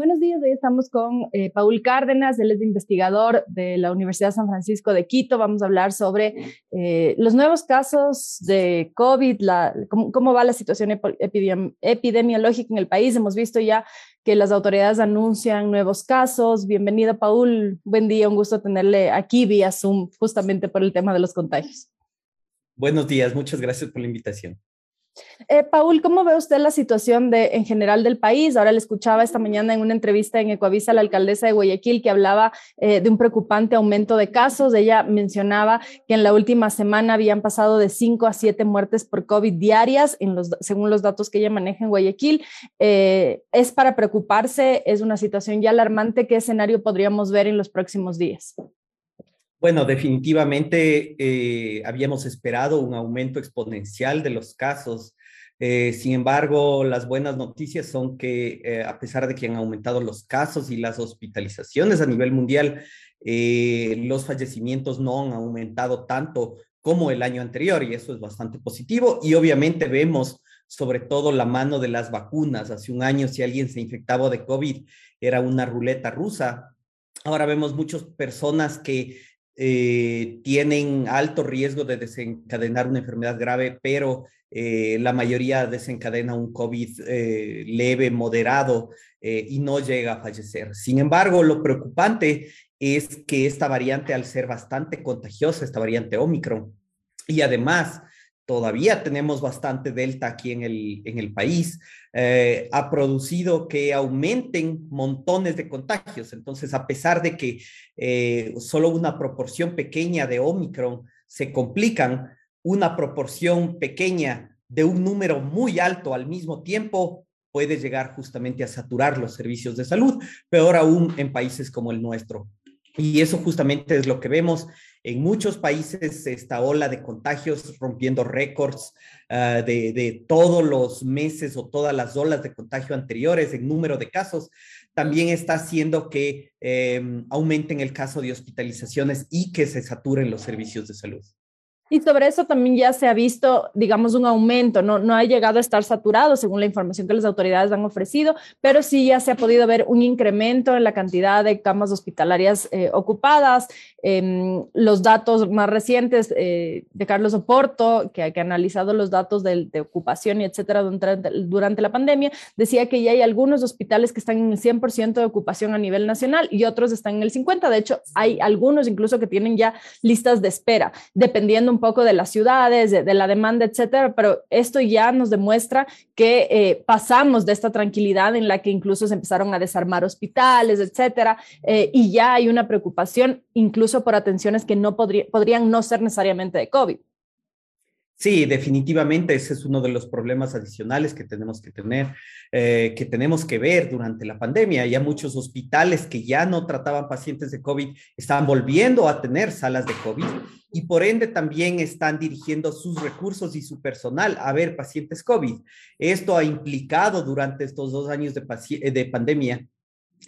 Buenos días, hoy estamos con eh, Paul Cárdenas, él es investigador de la Universidad San Francisco de Quito. Vamos a hablar sobre eh, los nuevos casos de COVID, cómo, va la situación epidemiológica en el país. Hemos visto ya que las autoridades anuncian nuevos casos. Bienvenido, Paul. Buen día, un gusto tenerle aquí vía Zoom, justamente por el tema de los contagios. Buenos días, muchas gracias por la invitación. Eh, Paul, ¿cómo ve usted la situación de, en general del país? Ahora le escuchaba esta mañana en una entrevista en Ecoavisa a la alcaldesa de Guayaquil que hablaba eh, de un preocupante aumento de casos. Ella mencionaba que en la última semana habían pasado de 5 a 7 muertes por COVID diarias, en los, según los datos que ella maneja en Guayaquil. Eh, ¿Es para preocuparse? ¿Es una situación ya alarmante? ¿Qué escenario podríamos ver en los próximos días? Bueno, definitivamente eh, habíamos esperado un aumento exponencial de los casos. Eh, sin embargo, las buenas noticias son que eh, a pesar de que han aumentado los casos y las hospitalizaciones a nivel mundial, los fallecimientos no han aumentado tanto como el año anterior y eso es bastante positivo. Y obviamente vemos sobre todo la mano de las vacunas. Hace un año si alguien se infectaba de COVID era una ruleta rusa. Ahora vemos muchas personas que eh, tienen alto riesgo de desencadenar una enfermedad grave, pero eh, la mayoría desencadena un COVID eh, leve, moderado y no llega a fallecer. Sin embargo, lo preocupante es que esta variante, al ser bastante contagiosa, esta variante Omicron, y además todavía tenemos bastante delta aquí en el, en el país, eh, ha producido que aumenten montones de contagios. Entonces, a pesar de que eh, solo una proporción pequeña de Omicron se complican, una proporción pequeña de un número muy alto al mismo tiempo puede llegar justamente a saturar los servicios de salud, peor aún en países como el nuestro. Y eso justamente es lo que vemos en muchos países, esta ola de contagios rompiendo récords ah, de, todos los meses o todas las olas de contagio anteriores en número de casos, también está haciendo que em, aumenten el caso de hospitalizaciones y que se saturen los servicios de salud. Y sobre eso también ya se ha visto, digamos, un aumento, no, no ha llegado a estar saturado según la información que las autoridades han ofrecido, pero sí ya se ha podido ver un incremento en la cantidad de camas hospitalarias eh, ocupadas. Em, los datos más recientes eh, de Carlos Oporto, que, ha analizado los datos de, ocupación y etcétera durante, durante, la pandemia, decía que ya hay algunos hospitales que están en el 100% de ocupación a nivel nacional y otros están en el 50%. De hecho, hay algunos incluso que tienen ya listas de espera, dependiendo un poco de las ciudades, de, la demanda, etcétera, pero esto ya nos demuestra que eh, pasamos de esta tranquilidad en la que incluso se empezaron a desarmar hospitales, etcétera, eh, y ya hay una preocupación incluso por atenciones que no podrían no ser necesariamente de COVID. Sí, definitivamente ese es uno de los problemas adicionales que tenemos que tener, eh, que tenemos que ver durante la pandemia. Ya muchos hospitales que ya no trataban pacientes de COVID están volviendo a tener salas de COVID y por ende también están dirigiendo sus recursos y su personal a ver pacientes COVID. Esto ha implicado durante estos dos años de, de pandemia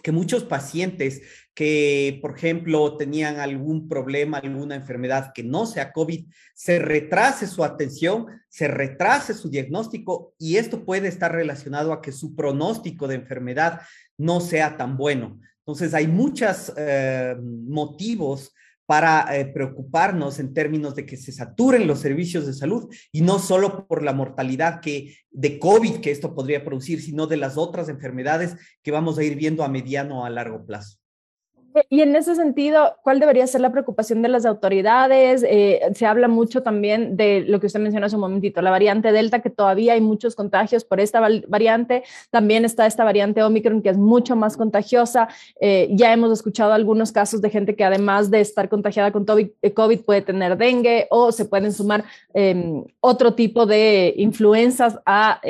que muchos pacientes que, por ejemplo, tenían algún problema, alguna enfermedad que no sea COVID, se retrase su atención, se retrase su diagnóstico y esto puede estar relacionado a que su pronóstico de enfermedad no sea tan bueno. Entonces, hay muchos eh, motivos para eh, preocuparnos en términos de que se saturen los servicios de salud y no solo por la mortalidad que de COVID que esto podría producir, sino de las otras enfermedades que vamos a ir viendo a mediano o a largo plazo. Y en ese sentido, ¿cuál debería ser la preocupación de las autoridades? Eh, se habla mucho también de lo que usted mencionó hace un momentito, la variante Delta, que todavía hay muchos contagios por esta variante. También está esta variante Omicron, que es mucho más contagiosa. Eh, ya hemos escuchado algunos casos de gente que además de estar contagiada con COVID, eh, puede tener dengue o se pueden sumar em, otro tipo de influencias a,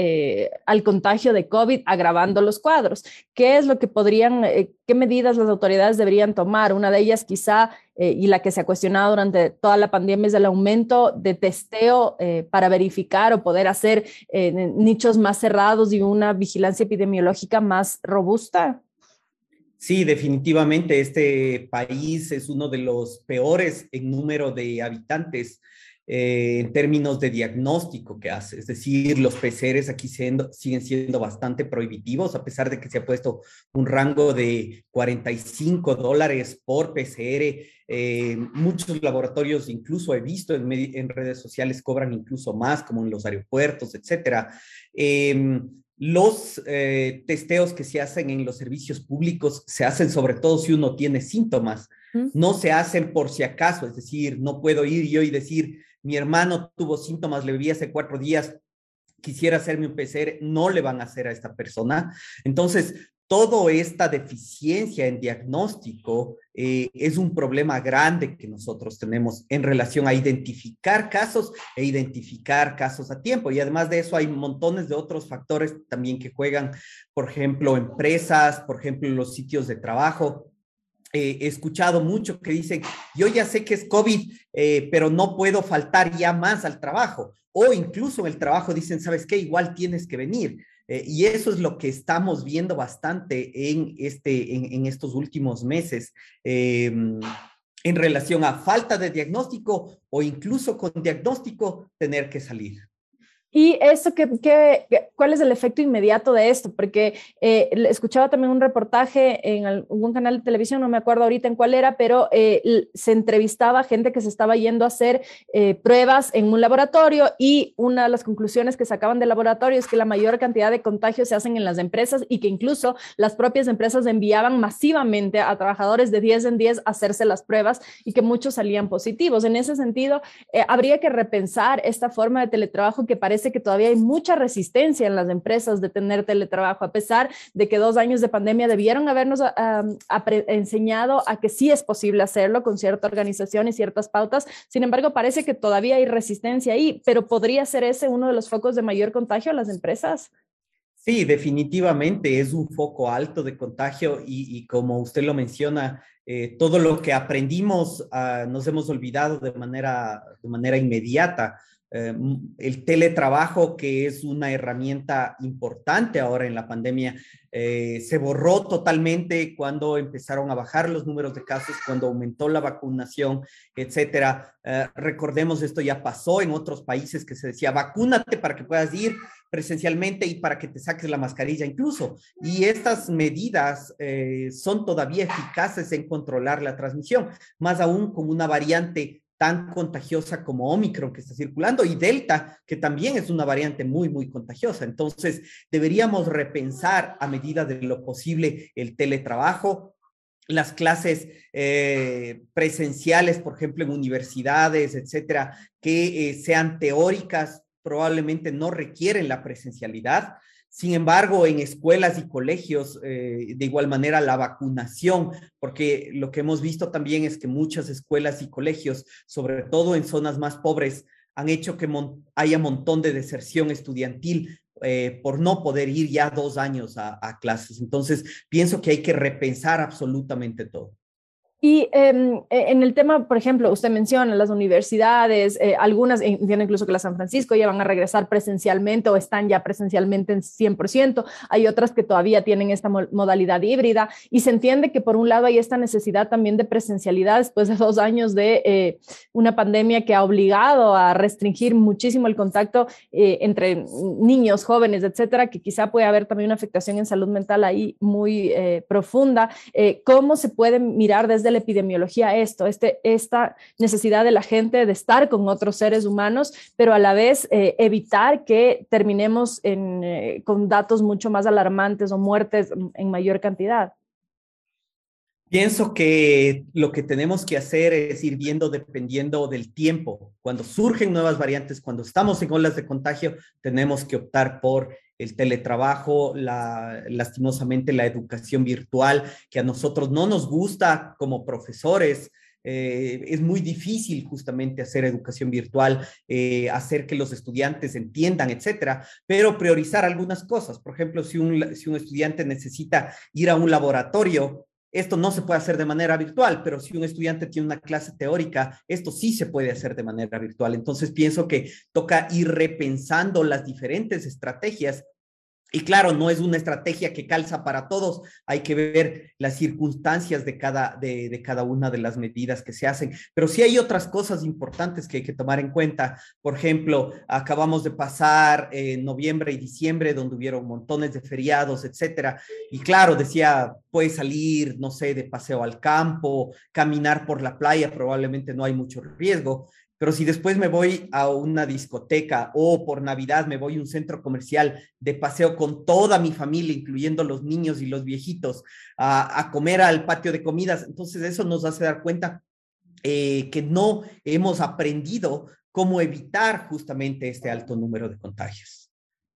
al contagio de COVID, agravando los cuadros. ¿Qué es lo que podrían, qué medidas las autoridades deberían tomar. Una de ellas quizá, eh, y la que se ha cuestionado durante toda la pandemia, es el aumento de testeo eh, para verificar o poder hacer eh, nichos más cerrados y una vigilancia epidemiológica más robusta. Sí, definitivamente este país es uno de los peores en número de habitantes eh, en términos de diagnóstico que hace. Es decir, los PCRs aquí siendo, siguen siendo bastante prohibitivos, a pesar de que se ha puesto un rango de 45 dólares por PCR. Eh, muchos laboratorios, incluso he visto en, en, redes sociales, cobran incluso más, como en los aeropuertos, etcétera. Em, los eh, testeos que se hacen en los servicios públicos se hacen sobre todo si uno tiene síntomas. No se hacen por si acaso, es decir, no puedo ir yo y decir, mi hermano tuvo síntomas, le vi hace cuatro días, quisiera hacerme un PCR, no le van a hacer a esta persona. Entonces, toda esta deficiencia en diagnóstico eh, es un problema grande que nosotros tenemos en relación a identificar casos e identificar casos a tiempo. Y además de eso hay montones de otros factores también que juegan, por ejemplo, empresas, por ejemplo, los sitios de trabajo. Eh, escuchado mucho que dicen, yo ya sé que es COVID, eh, pero no puedo faltar ya más al trabajo. O incluso en el trabajo dicen, ¿sabes qué? Igual tienes que venir. Eh, y eso es lo que estamos viendo bastante en, este, en, estos últimos meses em, en relación a falta de diagnóstico o incluso con diagnóstico tener que salir. Y eso, ¿qué, qué, cuál es el efecto inmediato de esto? Porque eh, escuchaba también un reportaje en algún canal de televisión, no me acuerdo ahorita en cuál era, pero eh, se entrevistaba gente que se estaba yendo a hacer eh, pruebas en un laboratorio y una de las conclusiones que sacaban del laboratorio es que la mayor cantidad de contagios se hacen en las empresas y que incluso las propias empresas enviaban masivamente a trabajadores de 10 en 10 a hacerse las pruebas y que muchos salían positivos. En ese sentido, habría que repensar esta forma de teletrabajo que parece que todavía hay mucha resistencia en las empresas de tener teletrabajo, a pesar de que dos años de pandemia debieron habernos enseñado a que sí es posible hacerlo con cierta organización y ciertas pautas. Sin embargo, parece que todavía hay resistencia ahí, pero podría ser ese uno de los focos de mayor contagio a las empresas. Sí, definitivamente es un foco alto de contagio y, como usted lo menciona, eh, todo lo que aprendimos ah, nos hemos olvidado de manera, de manera inmediata. Eh, el teletrabajo, que es una herramienta importante ahora en la pandemia, eh, se borró totalmente cuando empezaron a bajar los números de casos, cuando aumentó la vacunación, etcétera. Eh, recordemos, esto ya pasó en otros países que se decía, vacúnate para que puedas ir presencialmente y para que te saques la mascarilla incluso. Y estas medidas son todavía eficaces en controlar la transmisión, más aún con una variante tan contagiosa como Omicron que está circulando y Delta, que también es una variante muy, muy contagiosa. Entonces, deberíamos repensar a medida de lo posible el teletrabajo, las clases eh, presenciales, por ejemplo, en universidades, etcétera, que eh, sean teóricas, probablemente no requieren la presencialidad. Sin embargo, en escuelas y colegios, eh, de igual manera, la vacunación, porque lo que hemos visto también es que muchas escuelas y colegios, sobre todo en zonas más pobres, han hecho que haya un montón de deserción estudiantil eh, por no poder ir ya dos años a clases. Entonces, pienso que hay que repensar absolutamente todo. Y em, e, en el tema, por ejemplo, usted menciona las universidades, eh, algunas, entiendo incluso que la San Francisco ya van a regresar presencialmente o están ya presencialmente en 100%, hay otras que todavía tienen esta modalidad híbrida y se entiende que por un lado hay esta necesidad también de presencialidad después de dos años de eh, una pandemia que ha obligado a restringir muchísimo el contacto eh, entre niños, jóvenes, etcétera, que quizá puede haber también una afectación en salud mental ahí muy profunda. ¿Cómo se puede mirar desde la epidemiología esto, este, esta necesidad de la gente de estar con otros seres humanos, pero a la vez eh, evitar que terminemos eh, con datos mucho más alarmantes o muertes en mayor cantidad. Pienso que lo que tenemos que hacer es ir viendo dependiendo del tiempo. Cuando surgen nuevas variantes, cuando estamos en olas de contagio, tenemos que optar por el teletrabajo, la, lastimosamente la educación virtual, que a nosotros no nos gusta como profesores. Eh, es muy difícil justamente hacer educación virtual, eh, hacer que los estudiantes entiendan, etcétera, pero priorizar algunas cosas. Por ejemplo, si un, si un estudiante necesita ir a un laboratorio, esto no se puede hacer de manera virtual, pero si un estudiante tiene una clase teórica, esto sí se puede hacer de manera virtual. Entonces pienso que toca ir repensando las diferentes estrategias y claro, no es una estrategia que calza para todos, hay que ver las circunstancias de cada, de, cada una de las medidas que se hacen, pero sí hay otras cosas importantes que hay que tomar en cuenta. Por ejemplo, acabamos de pasar en noviembre y diciembre, donde hubieron montones de feriados, etcétera. Y claro, decía, puede salir, no sé, de paseo al campo, caminar por la playa, probablemente no hay mucho riesgo, pero si después me voy a una discoteca o por Navidad me voy a un centro comercial de paseo con toda mi familia, incluyendo los niños y los viejitos, a, comer al patio de comidas, entonces eso nos hace dar cuenta eh, que no hemos aprendido cómo evitar justamente este alto número de contagios.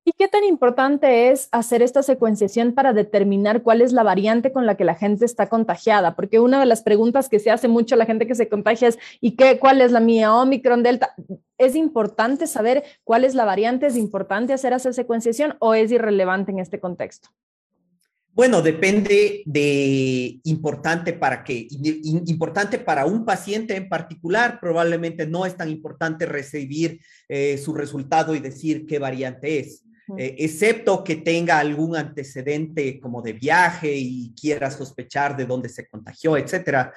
¿Y qué tan importante es hacer esta secuenciación para determinar cuál es la variante con la que la gente está contagiada? Porque una de las preguntas que se hace mucho a la gente que se contagia es, ¿y qué, cuál es la mía? Omicron, Delta. ¿Es importante saber cuál es la variante? ¿Es importante hacer esa secuenciación o es irrelevante en este contexto? Bueno, depende de importante para qué. Importante para un paciente en particular, probablemente no es tan importante recibir eh, su resultado y decir qué variante es. Eh, excepto que tenga algún antecedente como de viaje y quiera sospechar de dónde se contagió, etcétera.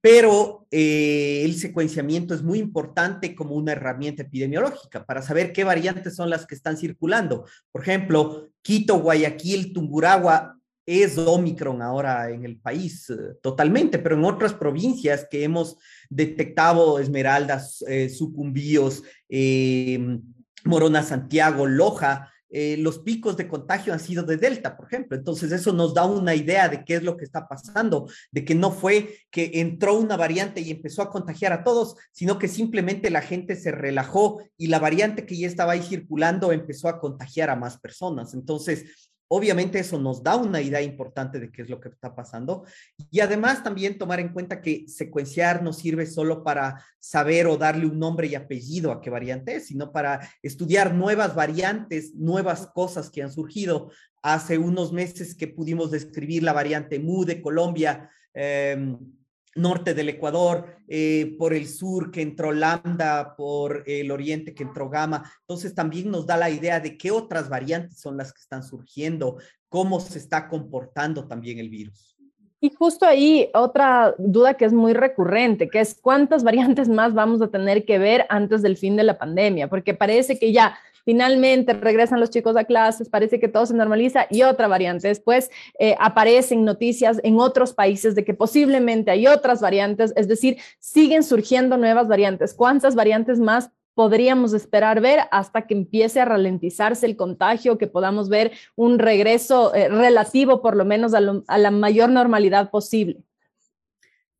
Pero eh, el secuenciamiento es muy importante como una herramienta epidemiológica para saber qué variantes son las que están circulando. Por ejemplo, Quito, Guayaquil, Tumburagua es Omicron ahora en el país eh, totalmente, pero en otras provincias que hemos detectado Esmeraldas, Sucumbíos, Morona Santiago, Loja, eh, los picos de contagio han sido de Delta, por ejemplo. Entonces, eso nos da una idea de qué es lo que está pasando, de que no fue que entró una variante y empezó a contagiar a todos, sino que simplemente la gente se relajó y la variante que ya estaba ahí circulando empezó a contagiar a más personas. Entonces, Obviamente eso nos da una idea importante de qué es lo que está pasando y además también tomar en cuenta que secuenciar no sirve solo para saber o darle un nombre y apellido a qué variante es, sino para estudiar nuevas variantes, nuevas cosas que han surgido. Hace unos meses que pudimos describir la variante MU de Colombia. Eh, norte del Ecuador, eh, por el sur que entró Lambda, por el oriente que entró Gamma. Entonces también nos da la idea de qué otras variantes son las que están surgiendo, cómo se está comportando también el virus. Y justo ahí otra duda que es muy recurrente, que es cuántas variantes más vamos a tener que ver antes del fin de la pandemia, porque parece que ya Finalmente regresan los chicos a clases, parece que todo se normaliza y otra variante. Después eh, aparecen noticias en otros países de que posiblemente hay otras variantes, es decir, siguen surgiendo nuevas variantes. ¿Cuántas variantes más podríamos esperar ver hasta que empiece a ralentizarse el contagio, que podamos ver un regreso eh, relativo por lo menos a, a la mayor normalidad posible?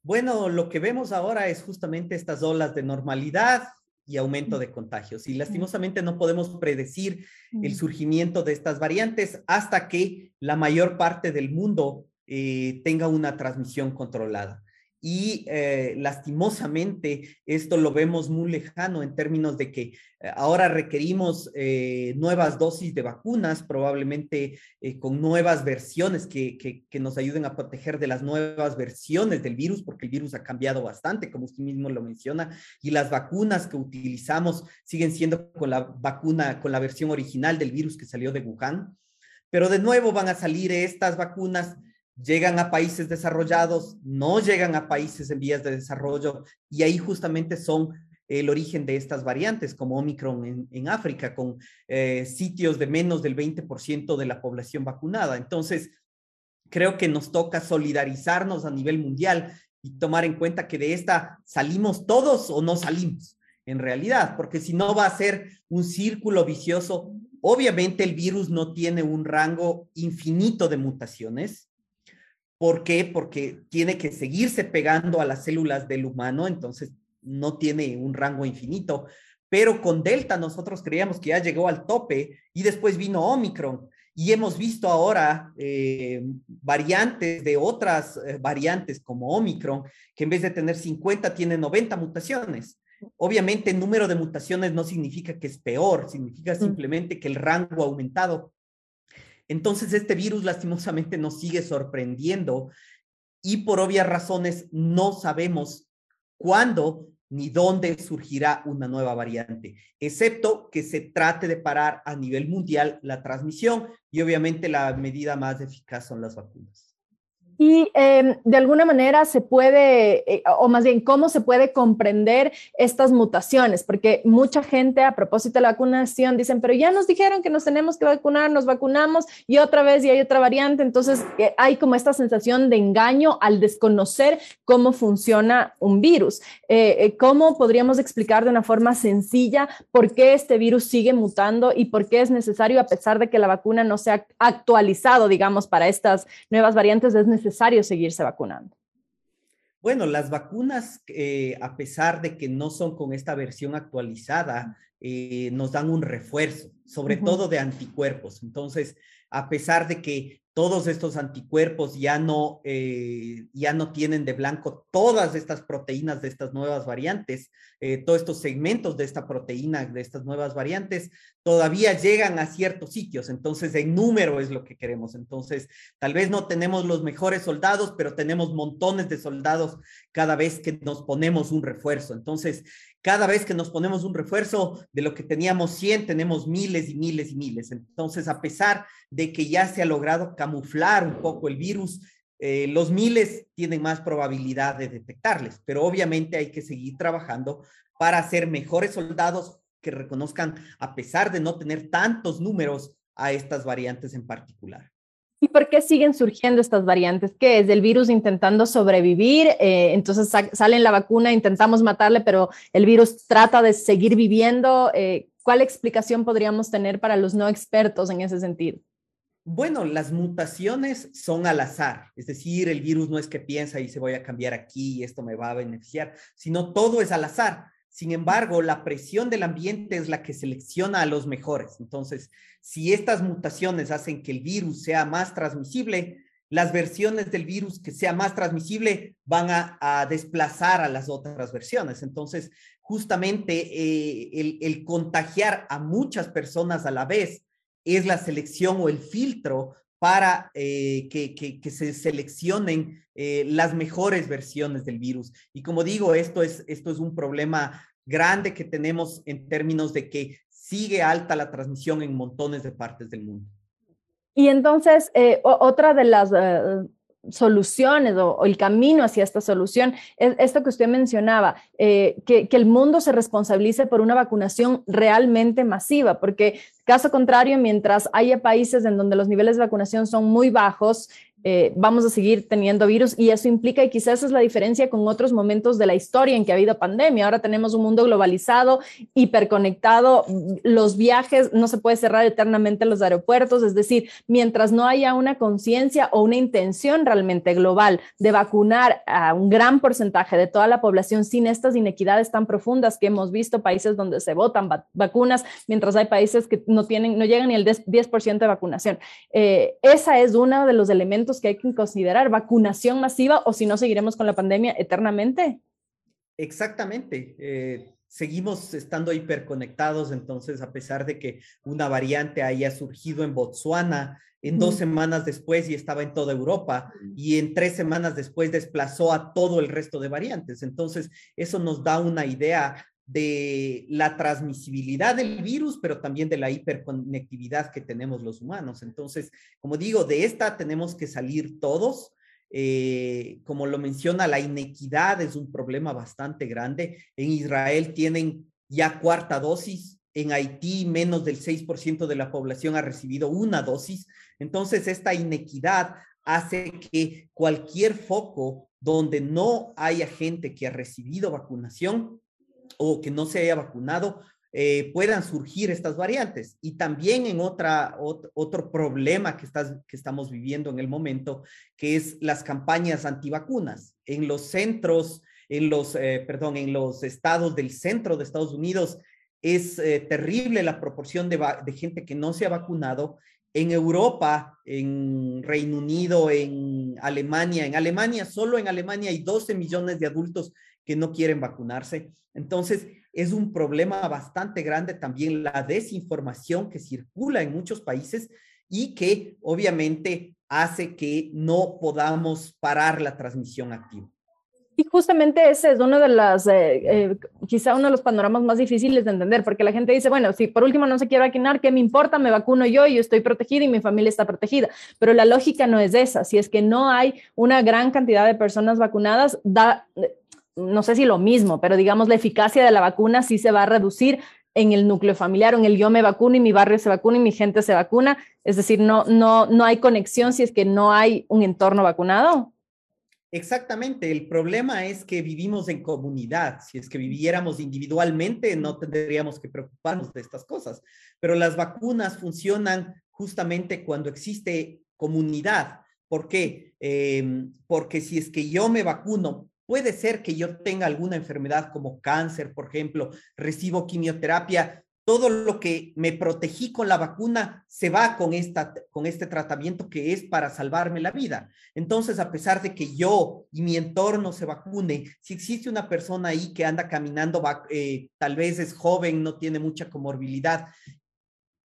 Bueno, lo que vemos ahora es justamente estas olas de normalidad y aumento de contagios. Y lastimosamente no podemos predecir el surgimiento de estas variantes hasta que la mayor parte del mundo eh, tenga una transmisión controlada y eh, lastimosamente esto lo vemos muy lejano en términos de que eh, ahora requerimos eh, nuevas dosis de vacunas, probablemente con nuevas versiones que, que, nos ayuden a proteger de las nuevas versiones del virus, porque el virus ha cambiado bastante, como usted mismo lo menciona, y las vacunas que utilizamos siguen siendo con la vacuna, con la versión original del virus que salió de Wuhan. Pero de nuevo van a salir estas vacunas llegan a países desarrollados, no llegan a países en vías de desarrollo y ahí justamente son el origen de estas variantes, como Omicron en, África, con eh, sitios de menos del 20% de la población vacunada. Entonces, creo que nos toca solidarizarnos a nivel mundial y tomar en cuenta que de esta salimos todos o no salimos, en realidad, porque si no va a ser un círculo vicioso. Obviamente el virus no tiene un rango infinito de mutaciones, ¿Por qué? Porque tiene que seguirse pegando a las células del humano, entonces no tiene un rango infinito. Pero con Delta nosotros creíamos que ya llegó al tope y después vino Omicron. Y hemos visto ahora eh, variantes de otras eh, variantes como Omicron, que en vez de tener 50 tiene 90 mutaciones. Obviamente el número de mutaciones no significa que es peor, significa simplemente que el rango ha aumentado. Entonces, este virus lastimosamente nos sigue sorprendiendo y por obvias razones no sabemos cuándo ni dónde surgirá una nueva variante, excepto que se trate de parar a nivel mundial la transmisión y obviamente la medida más eficaz son las vacunas. Y em, de alguna manera se puede, eh, o más bien, ¿cómo se puede comprender estas mutaciones? Porque mucha gente a propósito de la vacunación dicen, pero ya nos dijeron que nos tenemos que vacunar, nos vacunamos y otra vez y hay otra variante. Entonces eh, hay como esta sensación de engaño al desconocer cómo funciona un virus. Eh, ¿Cómo podríamos explicar de una forma sencilla por qué este virus sigue mutando y por qué es necesario, a pesar de que la vacuna no se ha actualizado, digamos, para estas nuevas variantes, es necesario necesario seguirse vacunando? Bueno, las vacunas, eh, a pesar de que no son con esta versión actualizada, eh, nos dan un refuerzo, sobre todo de anticuerpos. Entonces, a pesar de que todos estos anticuerpos ya no, eh, ya no tienen de blanco todas estas proteínas de estas nuevas variantes, eh, todos estos segmentos de esta proteína de estas nuevas variantes, todavía llegan a ciertos sitios. Entonces, en número es lo que queremos. Entonces, tal vez no tenemos los mejores soldados, pero tenemos montones de soldados cada vez que nos ponemos un refuerzo. Entonces, cada vez que nos ponemos un refuerzo de lo que teníamos 100, tenemos miles y miles y miles. Entonces, a pesar de que ya se ha logrado camuflar un poco el virus, eh, los miles tienen más probabilidad de detectarles, pero obviamente hay que seguir trabajando para ser mejores soldados que reconozcan, a pesar de no tener tantos números, a estas variantes en particular. ¿Y por qué siguen surgiendo estas variantes? ¿Qué es el virus intentando sobrevivir? Eh, entonces sale la vacuna, intentamos matarle, pero el virus trata de seguir viviendo. Eh, ¿Cuál explicación podríamos tener para los no expertos en ese sentido? Bueno, las mutaciones son al azar, es decir, el virus no es que piensa y se voy a cambiar aquí y esto me va a beneficiar, sino todo es al azar. Sin embargo, la presión del ambiente es la que selecciona a los mejores. Entonces, si estas mutaciones hacen que el virus sea más transmisible, las versiones del virus que sea más transmisible van a, desplazar a las otras versiones. Entonces, justamente eh, el, contagiar a muchas personas a la vez es la selección o el filtro para eh, que, se seleccionen eh, las mejores versiones del virus. Y como digo, esto es, esto es un problema grande que tenemos en términos de que sigue alta la transmisión en montones de partes del mundo. Y entonces, eh, otra de las soluciones o, el camino hacia esta solución. Es esto que usted mencionaba, que, que, el mundo se responsabilice por una vacunación realmente masiva, porque Caso contrario, mientras haya países en donde los niveles de vacunación son muy bajos, eh, vamos a seguir teniendo virus y eso implica, y quizás es la diferencia con otros momentos de la historia en que ha habido pandemia. Ahora tenemos un mundo globalizado, hiperconectado, los viajes, no se puede cerrar eternamente los aeropuertos, es decir, mientras no haya una conciencia o una intención realmente global de vacunar a un gran porcentaje de toda la población sin estas inequidades tan profundas que hemos visto, países donde se votan vacunas, mientras hay países que no tienen, no llegan ni el 10% de vacunación. Eh, esa es uno de los elementos que hay que considerar, vacunación masiva o si no seguiremos con la pandemia eternamente. Exactamente. Eh, seguimos estando hiperconectados, entonces a pesar de que una variante haya surgido en Botswana, en dos semanas después y estaba en toda Europa y en tres semanas después desplazó a todo el resto de variantes. Entonces, eso nos da una idea de la transmisibilidad del virus, pero también de la hiperconectividad que tenemos los humanos. Entonces, como digo, de esta tenemos que salir todos. Eh, como lo menciona, la inequidad es un problema bastante grande. En Israel tienen ya cuarta dosis, en Haití menos del 6% de la población ha recibido una dosis. Entonces, esta inequidad hace que cualquier foco donde no haya gente que ha recibido vacunación, o que no se haya vacunado, eh, puedan surgir estas variantes. Y también en otra, otro problema que, estás, que estamos viviendo en el momento, que es las campañas antivacunas. En los centros, en los, eh, perdón, en los estados del centro de Estados Unidos, es eh, terrible la proporción de, de gente que no se ha vacunado en Europa, en Reino Unido, en Alemania. En Alemania, solo en Alemania hay 12 millones de adultos que no quieren vacunarse. Entonces, es un problema bastante grande también la desinformación que circula en muchos países y que obviamente hace que no podamos parar la transmisión activa. Y justamente ese es uno de las, eh, eh, quizá uno de los panoramas más difíciles de entender, porque la gente dice, bueno, si por último no se quiere vacunar, ¿qué me importa? Me vacuno yo y yo estoy protegida y mi familia está protegida. Pero la lógica no es esa. Si es que no hay una gran cantidad de personas vacunadas, da, no sé si lo mismo, pero digamos la eficacia de la vacuna sí se va a reducir en el núcleo familiar o en el yo me vacuno y mi barrio se vacuna y mi gente se vacuna. Es decir, no, no, no hay conexión si es que no hay un entorno vacunado. Exactamente, el problema es que vivimos en comunidad. Si es que viviéramos individualmente, no tendríamos que preocuparnos de estas cosas. Pero las vacunas funcionan justamente cuando existe comunidad. ¿Por qué? Em, porque si es que yo me vacuno, puede ser que yo tenga alguna enfermedad como cáncer, por ejemplo, recibo quimioterapia, todo lo que me protegí con la vacuna se va con, esta, con este tratamiento que es para salvarme la vida. Entonces, a pesar de que yo y mi entorno se vacune, si existe una persona ahí que anda caminando, eh, tal vez es joven, no tiene mucha comorbilidad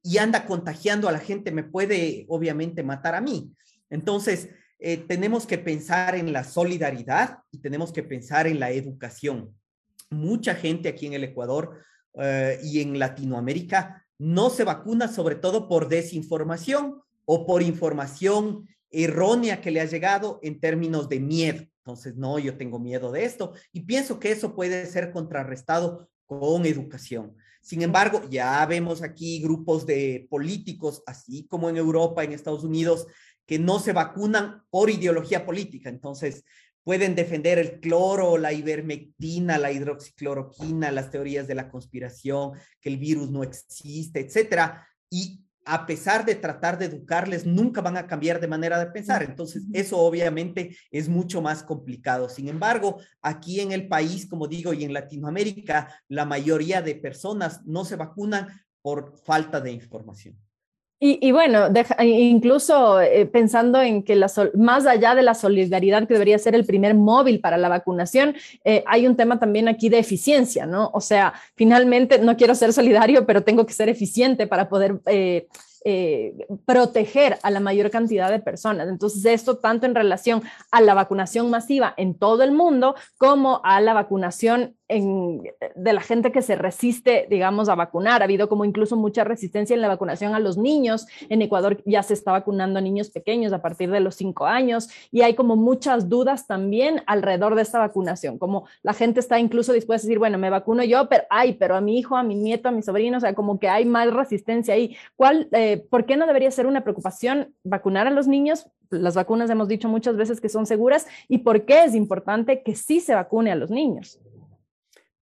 y anda contagiando a la gente, me puede obviamente matar a mí. Entonces, eh, tenemos que pensar en la solidaridad y tenemos que pensar en la educación. Mucha gente aquí en el Ecuador eh, y en Latinoamérica no se vacuna sobre todo por desinformación o por información errónea que le ha llegado en términos de miedo. Entonces, no, yo tengo miedo de esto y pienso que eso puede ser contrarrestado con educación. Sin embargo, ya vemos aquí grupos de políticos, así como en Europa, en Estados Unidos, que no se vacunan por ideología política. Entonces, pueden defender el cloro, la ivermectina, la hidroxicloroquina, las teorías de la conspiración, que el virus no existe, etcétera. Y a pesar de tratar de educarles, nunca van a cambiar de manera de pensar. Entonces, eso obviamente es mucho más complicado. Sin embargo, aquí en el país, como digo, y en Latinoamérica, la mayoría de personas no se vacunan por falta de información. Y, bueno, incluso eh, pensando en que la más allá de la solidaridad que debería ser el primer móvil para la vacunación, eh, hay un tema también aquí de eficiencia, ¿no? O sea, finalmente no quiero ser solidario, pero tengo que ser eficiente para poder... Eh, proteger a la mayor cantidad de personas. Entonces, esto tanto en relación a la vacunación masiva en todo el mundo como a la vacunación de la gente que se resiste, digamos, a vacunar. Ha habido como incluso mucha resistencia en la vacunación a los niños. En Ecuador ya se está vacunando a niños pequeños a partir de los cinco años y hay como muchas dudas también alrededor de esta vacunación, como la gente está incluso dispuesta a decir, bueno, me vacuno yo, pero, ay, pero a mi hijo, a mi nieto, a mi sobrino, o sea, como que hay más resistencia ahí. ¿Cuál, eh, ¿Por qué no debería ser una preocupación vacunar a los niños? Las vacunas hemos dicho muchas veces que son seguras y por qué es importante que sí se vacune a los niños.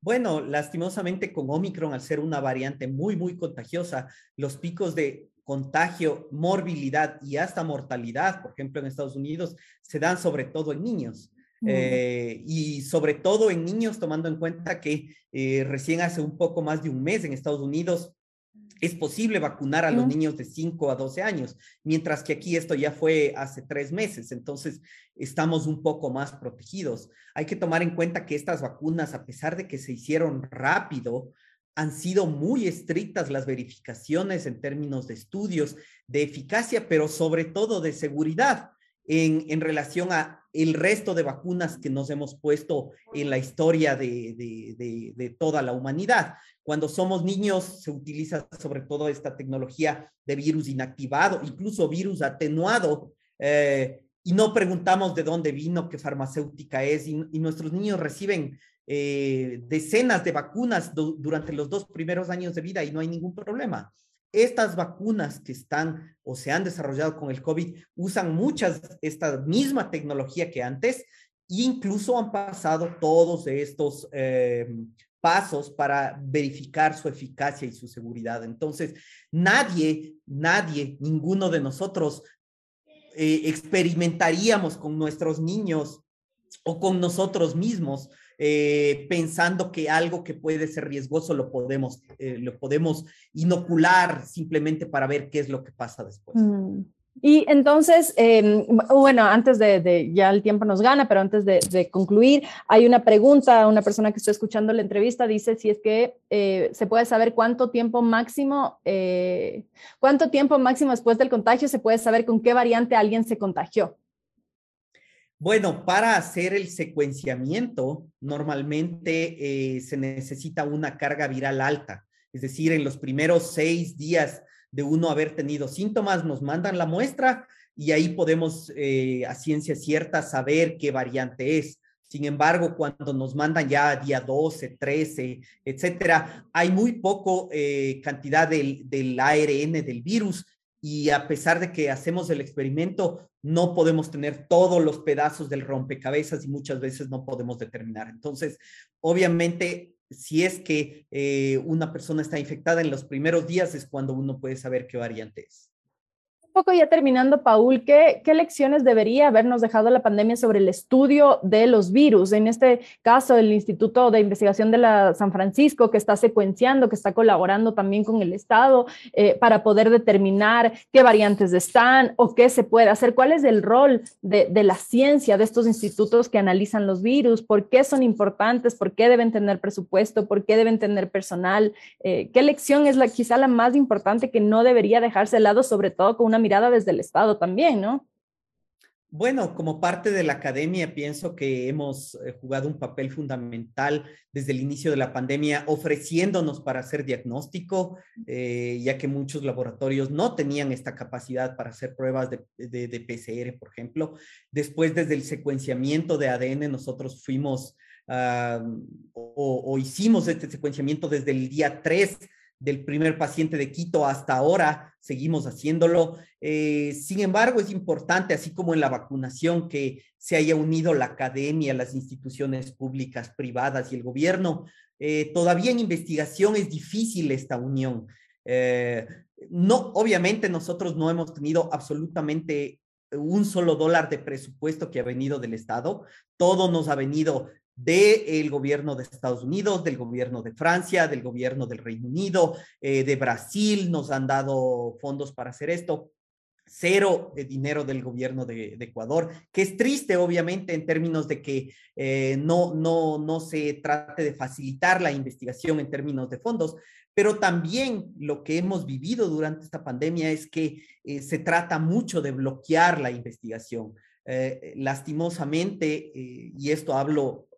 Bueno, lastimosamente con Omicron, al ser una variante muy, muy contagiosa, los picos de contagio, morbilidad y hasta mortalidad, por ejemplo, en Estados Unidos, se dan sobre todo en niños. Mm. Eh, y sobre todo en niños, tomando en cuenta que eh, recién hace un poco más de un mes en Estados Unidos es posible vacunar a los niños de 5 a 12 años, mientras que aquí esto ya fue hace tres meses, entonces estamos un poco más protegidos. Hay que tomar en cuenta que estas vacunas, a pesar de que se hicieron rápido, han sido muy estrictas las verificaciones en términos de estudios, de eficacia, pero sobre todo de seguridad en, en relación a el resto de vacunas que nos hemos puesto en la historia de, de, de, toda la humanidad. Cuando somos niños se utiliza sobre todo esta tecnología de virus inactivado, incluso virus atenuado, eh, y no preguntamos de dónde vino, qué farmacéutica es, y, nuestros niños reciben eh, decenas de vacunas durante los dos primeros años de vida y no hay ningún problema. Estas vacunas que están o se han desarrollado con el COVID usan muchas, esta misma tecnología que antes, e incluso han pasado todos estos eh, pasos para verificar su eficacia y su seguridad. Entonces, nadie, nadie, ninguno de nosotros eh, experimentaríamos con nuestros niños o con nosotros mismos eh, pensando que algo que puede ser riesgoso lo podemos, eh, lo podemos inocular simplemente para ver qué es lo que pasa después. Mm. Y entonces, em, bueno, antes de, ya el tiempo nos gana, pero antes de, concluir, hay una pregunta, una persona que está escuchando la entrevista dice si es que eh, se puede saber cuánto tiempo máximo, cuánto tiempo máximo después del contagio se puede saber con qué variante alguien se contagió. Bueno, para hacer el secuenciamiento, normalmente eh, se necesita una carga viral alta. Es decir, en los primeros seis días de uno haber tenido síntomas, nos mandan la muestra y ahí podemos eh, a ciencia cierta saber qué variante es. Sin embargo, cuando nos mandan ya día 12, 13, etcétera, hay muy poco eh, cantidad del, del ARN del virus y a pesar de que hacemos el experimento, no podemos tener todos los pedazos del rompecabezas y muchas veces no podemos determinar. Entonces, obviamente, si es que eh, una persona está infectada en los primeros días, es cuando uno puede saber qué variante es poco ya terminando, Paul, ¿qué, ¿qué, lecciones debería habernos dejado la pandemia sobre el estudio de los virus? En este caso, el Instituto de Investigación de la San Francisco, que está secuenciando, que está colaborando también con el Estado eh, para poder determinar qué variantes están o qué se puede hacer. ¿Cuál es el rol de, de la ciencia de estos institutos que analizan los virus? ¿Por qué son importantes? ¿Por qué deben tener presupuesto? ¿Por qué deben tener personal? Eh, ¿Qué lección es la, quizá la más importante que no debería dejarse de lado, sobre todo con una mirada desde el Estado también, ¿no? Bueno, como parte de la academia, pienso que hemos eh, jugado un papel fundamental desde el inicio de la pandemia, ofreciéndonos para hacer diagnóstico, eh, ya que muchos laboratorios no tenían esta capacidad para hacer pruebas de, de, PCR, por ejemplo. Después, desde el secuenciamiento de ADN, nosotros fuimos uh, o, o, hicimos este secuenciamiento desde el día 3 del primer paciente de Quito hasta ahora, seguimos haciéndolo. Eh, sin embargo, es importante, así como en la vacunación, que se haya unido la academia, las instituciones públicas, privadas y el gobierno. Eh, todavía en investigación es difícil esta unión. Eh, no, obviamente nosotros no hemos tenido absolutamente un solo dólar de presupuesto que ha venido del Estado. Todo nos ha venido del gobierno de Estados Unidos, del gobierno de Francia, del gobierno del Reino Unido, eh, de Brasil, nos han dado fondos para hacer esto. Cero de dinero del gobierno de, Ecuador, que es triste, obviamente, en términos de que eh, no, no, no se trate de facilitar la investigación en términos de fondos, pero también lo que hemos vivido durante esta pandemia es que eh, se trata mucho de bloquear la investigación. Lastimosamente, y esto hablo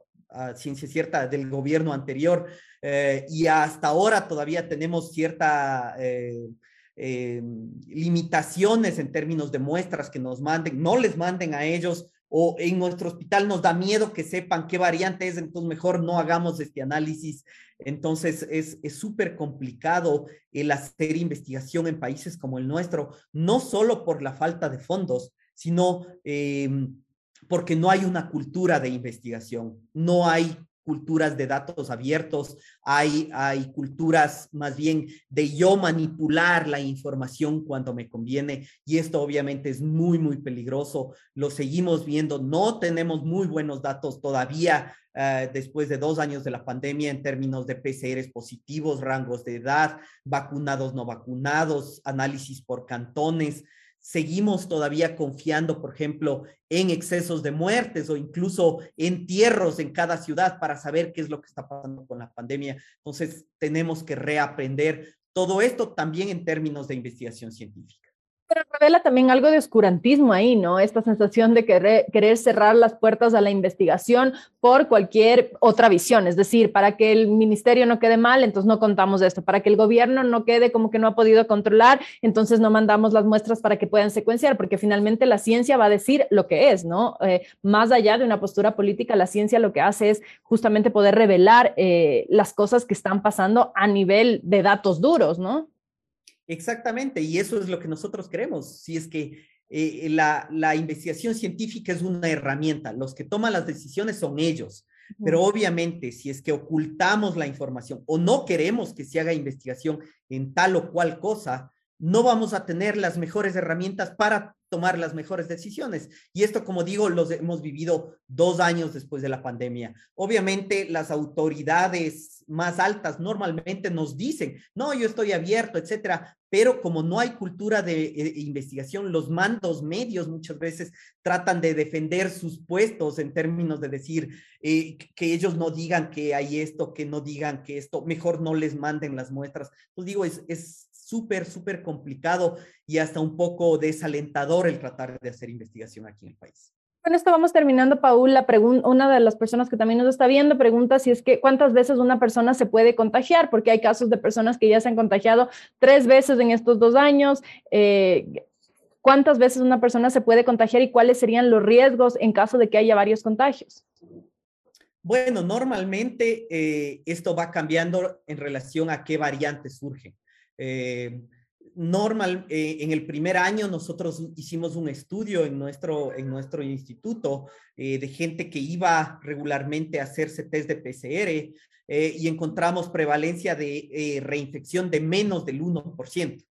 ciencia cierta del gobierno anterior eh, y hasta ahora todavía tenemos cierta eh, eh, limitaciones en términos de muestras que nos manden, no les manden a ellos o en nuestro hospital nos da miedo que sepan qué variante es, entonces mejor no hagamos este análisis. Entonces es súper complicado el hacer investigación en países como el nuestro, no solo por la falta de fondos, sino eh, porque no hay una cultura de investigación, no hay culturas de datos abiertos, hay, hay culturas más bien de yo manipular la información cuando me conviene y esto obviamente es muy, muy peligroso. Lo seguimos viendo, no tenemos muy buenos datos todavía uh, después de dos años de la pandemia en términos de PCRs positivos, rangos de edad, vacunados, no vacunados, análisis por cantones seguimos todavía confiando, por ejemplo, en excesos de muertes o incluso entierros en cada ciudad para saber qué es lo que está pasando con la pandemia. Entonces, tenemos que reaprender todo esto también en términos de investigación científica. Pero revela también algo de oscurantismo ahí, ¿no? Esta sensación de querer, cerrar las puertas a la investigación por cualquier otra visión. Es decir, para que el ministerio no quede mal, entonces no contamos esto. Para que el gobierno no quede como que no ha podido controlar, entonces no mandamos las muestras para que puedan secuenciar, porque finalmente la ciencia va a decir lo que es, ¿no? Eh, más allá de una postura política, la ciencia lo que hace es justamente poder revelar eh, las cosas que están pasando a nivel de datos duros, ¿no? Exactamente, y eso es lo que nosotros queremos. Si es que eh, la, la, investigación científica es una herramienta, los que toman las decisiones son ellos, pero obviamente si es que ocultamos la información o no queremos que se haga investigación en tal o cual cosa, no vamos a tener las mejores herramientas para tomar las mejores decisiones. Y esto, como digo, los hemos vivido dos años después de la pandemia. Obviamente, las autoridades más altas normalmente nos dicen, no, yo estoy abierto, etcétera, pero como no hay cultura de eh, investigación, los mandos medios muchas veces tratan de defender sus puestos en términos de decir eh, que ellos no digan que hay esto, que no digan que esto, mejor no les manden las muestras. Pues digo, es, es súper, súper complicado y hasta un poco desalentador el tratar de hacer investigación aquí en el país. Con esto vamos terminando, Paul. La una de las personas que también nos está viendo pregunta si es que cuántas veces una persona se puede contagiar, porque hay casos de personas que ya se han contagiado tres veces en estos dos años. Eh, ¿Cuántas veces una persona se puede contagiar y cuáles serían los riesgos en caso de que haya varios contagios? Bueno, normalmente eh, esto va cambiando en relación a qué variante surge. Eh, normal, eh, en el primer año nosotros hicimos un estudio en nuestro, en nuestro instituto eh, de gente que iba regularmente a hacerse test de PCR y encontramos prevalencia de reinfección de menos del 1%.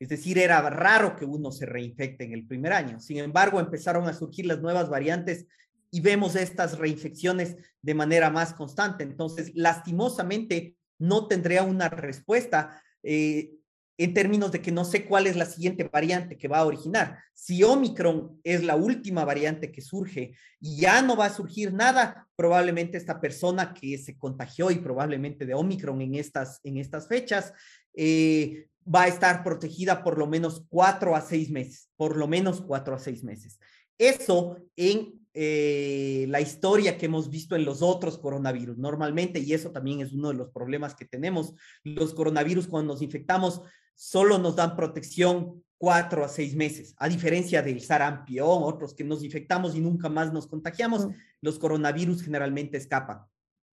Es decir, era raro que uno se reinfecte en el primer año. Sin embargo, empezaron a surgir las nuevas variantes y vemos estas reinfecciones de manera más constante. Entonces, lastimosamente, no tendría una respuesta en términos de que no sé cuál es la siguiente variante que va a originar. Si Omicron es la última variante que surge y ya no va a surgir nada, probablemente esta persona que se contagió y probablemente de Omicron en estas, en estas fechas, eh, va a estar protegida por lo menos cuatro a seis meses, por lo menos cuatro a seis meses. Eso en eh, la historia que hemos visto en los otros coronavirus normalmente, y eso también es uno de los problemas que tenemos, los coronavirus cuando nos infectamos solo nos dan protección cuatro a seis meses, a diferencia del sarampión, otros que nos infectamos y nunca más nos contagiamos, los coronavirus generalmente escapan.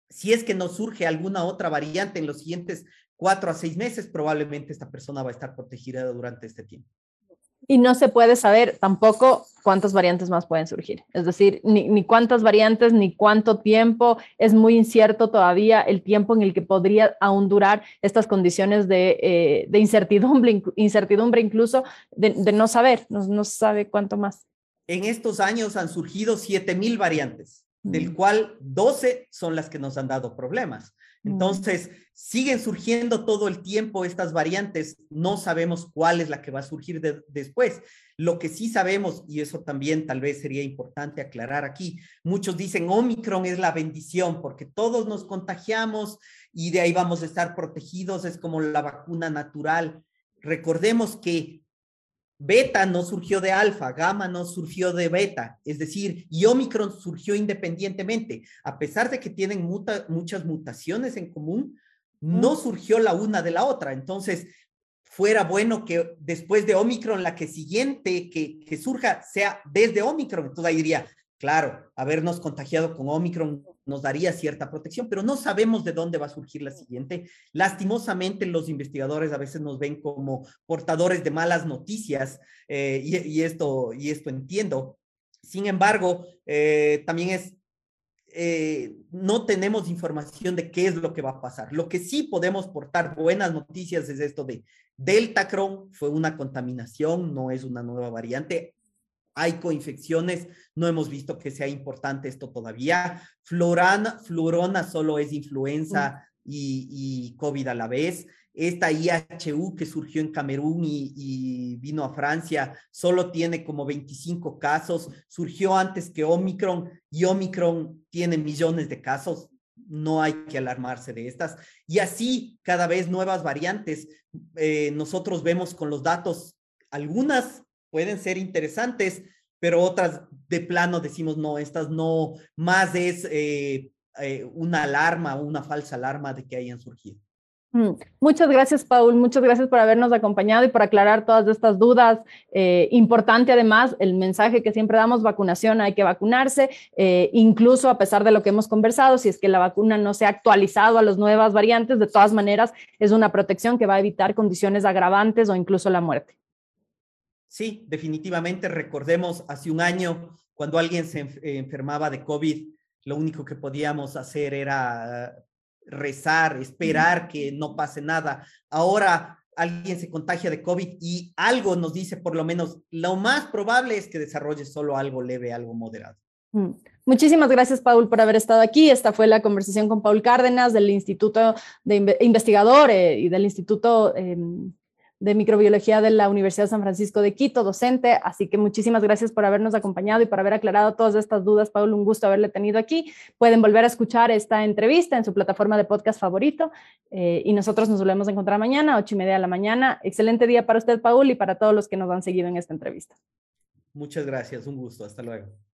Si es que nos surge alguna otra variante en los siguientes cuatro a seis meses, probablemente esta persona va a estar protegida durante este tiempo y no se puede saber tampoco cuántas variantes más pueden surgir. Es decir, ni, cuántas variantes, ni cuánto tiempo. Es muy incierto todavía el tiempo en el que podría aún durar estas condiciones de, eh, incertidumbre, incertidumbre incluso de, no saber, no, no sabe cuánto más. En estos años han surgido 7.000 variantes, del cual 12 son las que nos han dado problemas. Entonces, siguen surgiendo todo el tiempo estas variantes, no sabemos cuál es la que va a surgir después. Lo que sí sabemos, y eso también tal vez sería importante aclarar aquí, muchos dicen Omicron es la bendición porque todos nos contagiamos y de ahí vamos a estar protegidos, es como la vacuna natural. Recordemos que Beta no surgió de alfa, gamma no surgió de beta, es decir, y Omicron surgió independientemente. A pesar de que tienen muchas mutaciones en común, no surgió la una de la otra. Entonces, fuera bueno que después de Omicron, la que siguiente que, que surja sea desde Omicron. Entonces ahí diría, claro, habernos contagiado con Omicron nos daría cierta protección, pero no sabemos de dónde va a surgir la siguiente. Lastimosamente, los investigadores a veces nos ven como portadores de malas noticias eh, y, esto, y esto entiendo. Sin embargo, eh, también es, eh, no tenemos información de qué es lo que va a pasar. Lo que sí podemos portar buenas noticias es esto de Delta Cron, fue una contaminación, no es una nueva variante hay coinfecciones, no hemos visto que sea importante esto todavía. Florana, florona solo es influenza y, COVID a la vez. Esta IHU que surgió en Camerún y, y, vino a Francia solo tiene como 25 casos, surgió antes que Omicron y Omicron tiene millones de casos, no hay que alarmarse de estas. Y así cada vez nuevas variantes. Eh, nosotros vemos con los datos algunas pueden ser interesantes, pero otras de plano decimos, no, estas no, más es eh, eh, una alarma una falsa alarma de que hayan surgido. Mm, muchas gracias, Paul. Muchas gracias por habernos acompañado y por aclarar todas estas dudas. Eh, importante además el mensaje que siempre damos, vacunación, hay que vacunarse, incluso a pesar de lo que hemos conversado, si es que la vacuna no se ha actualizado a las nuevas variantes, de todas maneras es una protección que va a evitar condiciones agravantes o incluso la muerte. Sí, definitivamente recordemos hace un año cuando alguien se eh, enfermaba de COVID, lo único que podíamos hacer era rezar, esperar que no pase nada. Ahora alguien se contagia de COVID y algo nos dice, por lo menos, lo más probable es que desarrolle solo algo leve, algo moderado. Mm. Muchísimas gracias, Paul, por haber estado aquí. Esta fue la conversación con Paul Cárdenas del Instituto de Investigador eh, y del Instituto em, de microbiología de la Universidad de San Francisco de Quito, docente. Así que muchísimas gracias por habernos acompañado y por haber aclarado todas estas dudas. Paul, un gusto haberle tenido aquí. Pueden volver a escuchar esta entrevista en su plataforma de podcast favorito eh, y nosotros nos volvemos a encontrar mañana, ocho y media de la mañana. Excelente día para usted, Paul, y para todos los que nos han seguido en esta entrevista. Muchas gracias, un gusto. Hasta luego.